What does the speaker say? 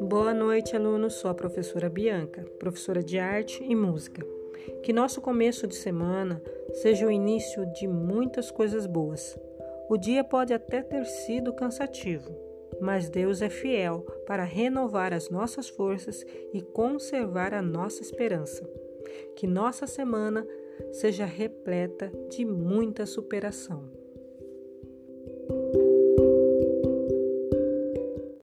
Boa noite, alunos. Sou a professora Bianca, professora de arte e música. Que nosso começo de semana seja o início de muitas coisas boas. O dia pode até ter sido cansativo, mas Deus é fiel para renovar as nossas forças e conservar a nossa esperança. Que nossa semana seja repleta de muita superação.